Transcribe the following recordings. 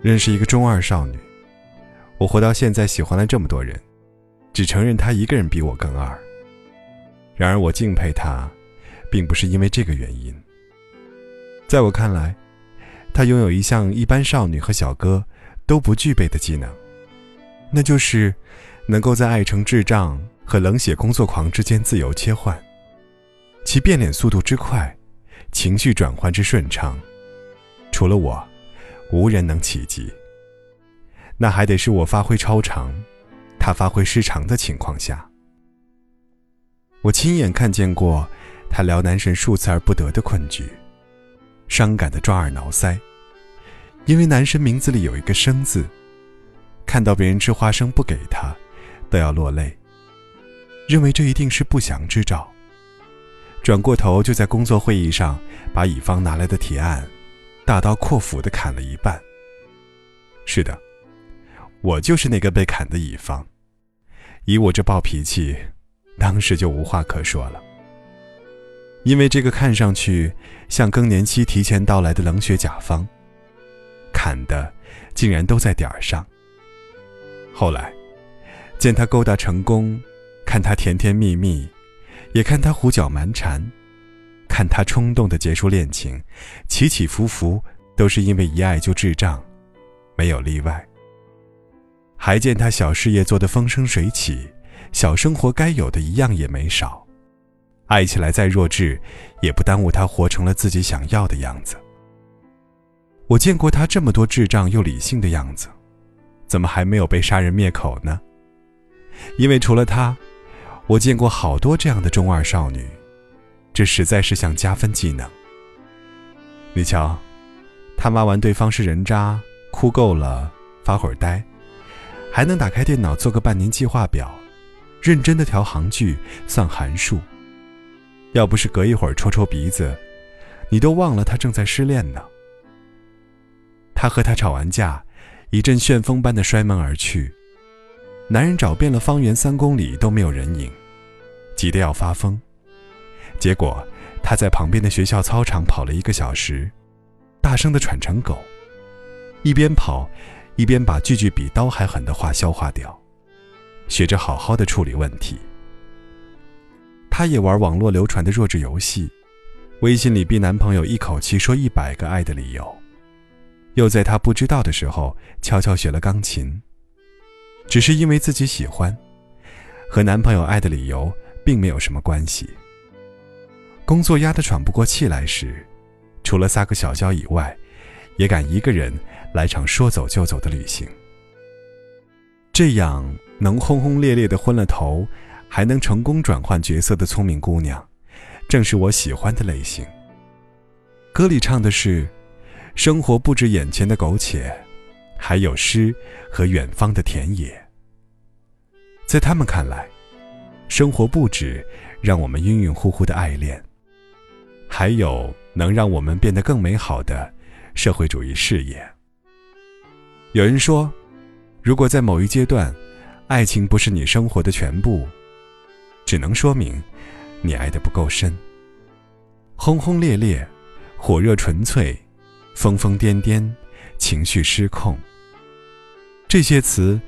认识一个中二少女，我活到现在喜欢了这么多人，只承认她一个人比我更二。然而我敬佩她，并不是因为这个原因。在我看来，她拥有一项一般少女和小哥都不具备的技能，那就是能够在爱成智障和冷血工作狂之间自由切换。其变脸速度之快，情绪转换之顺畅，除了我。无人能企及。那还得是我发挥超常，他发挥失常的情况下。我亲眼看见过他撩男神数次而不得的困局，伤感的抓耳挠腮，因为男神名字里有一个“生”字，看到别人吃花生不给他，都要落泪，认为这一定是不祥之兆。转过头就在工作会议上把乙方拿来的提案。大刀阔斧的砍了一半。是的，我就是那个被砍的乙方。以我这暴脾气，当时就无话可说了。因为这个看上去像更年期提前到来的冷血甲方，砍的竟然都在点儿上。后来，见他勾搭成功，看他甜甜蜜蜜，也看他胡搅蛮缠。看他冲动的结束恋情，起起伏伏都是因为一爱就智障，没有例外。还见他小事业做得风生水起，小生活该有的一样也没少，爱起来再弱智，也不耽误他活成了自己想要的样子。我见过他这么多智障又理性的样子，怎么还没有被杀人灭口呢？因为除了他，我见过好多这样的中二少女。这实在是项加分技能。你瞧，他骂完对方是人渣，哭够了，发会儿呆，还能打开电脑做个半年计划表，认真的调行距、算函数。要不是隔一会儿抽抽鼻子，你都忘了他正在失恋呢。他和他吵完架，一阵旋风般的摔门而去，男人找遍了方圆三公里都没有人影，急得要发疯。结果，他在旁边的学校操场跑了一个小时，大声的喘成狗，一边跑，一边把句句比刀还狠的话消化掉，学着好好的处理问题。他也玩网络流传的弱智游戏，微信里逼男朋友一口气说一百个爱的理由，又在他不知道的时候悄悄学了钢琴，只是因为自己喜欢，和男朋友爱的理由并没有什么关系。工作压得喘不过气来时，除了撒个小娇以外，也敢一个人来场说走就走的旅行。这样能轰轰烈烈的昏了头，还能成功转换角色的聪明姑娘，正是我喜欢的类型。歌里唱的是：“生活不止眼前的苟且，还有诗和远方的田野。”在他们看来，生活不止让我们晕晕乎乎的爱恋。还有能让我们变得更美好的社会主义事业。有人说，如果在某一阶段，爱情不是你生活的全部，只能说明你爱的不够深。轰轰烈烈、火热纯粹、疯疯癫癫、情绪失控，这些词，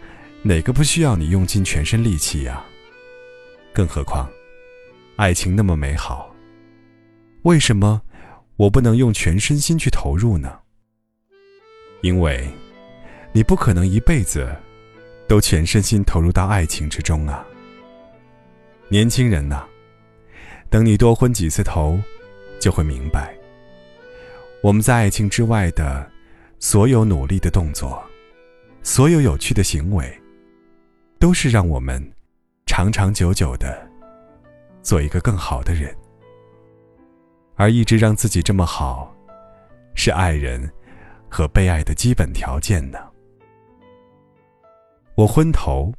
哪个不需要你用尽全身力气呀？更何况，爱情那么美好。为什么我不能用全身心去投入呢？因为，你不可能一辈子都全身心投入到爱情之中啊。年轻人呐，等你多昏几次头，就会明白，我们在爱情之外的所有努力的动作，所有有趣的行为，都是让我们长长久久的做一个更好的人。而一直让自己这么好，是爱人和被爱的基本条件呢。我昏头，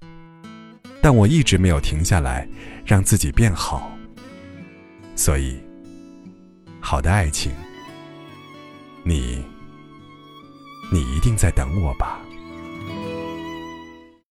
但我一直没有停下来让自己变好。所以，好的爱情，你，你一定在等我吧。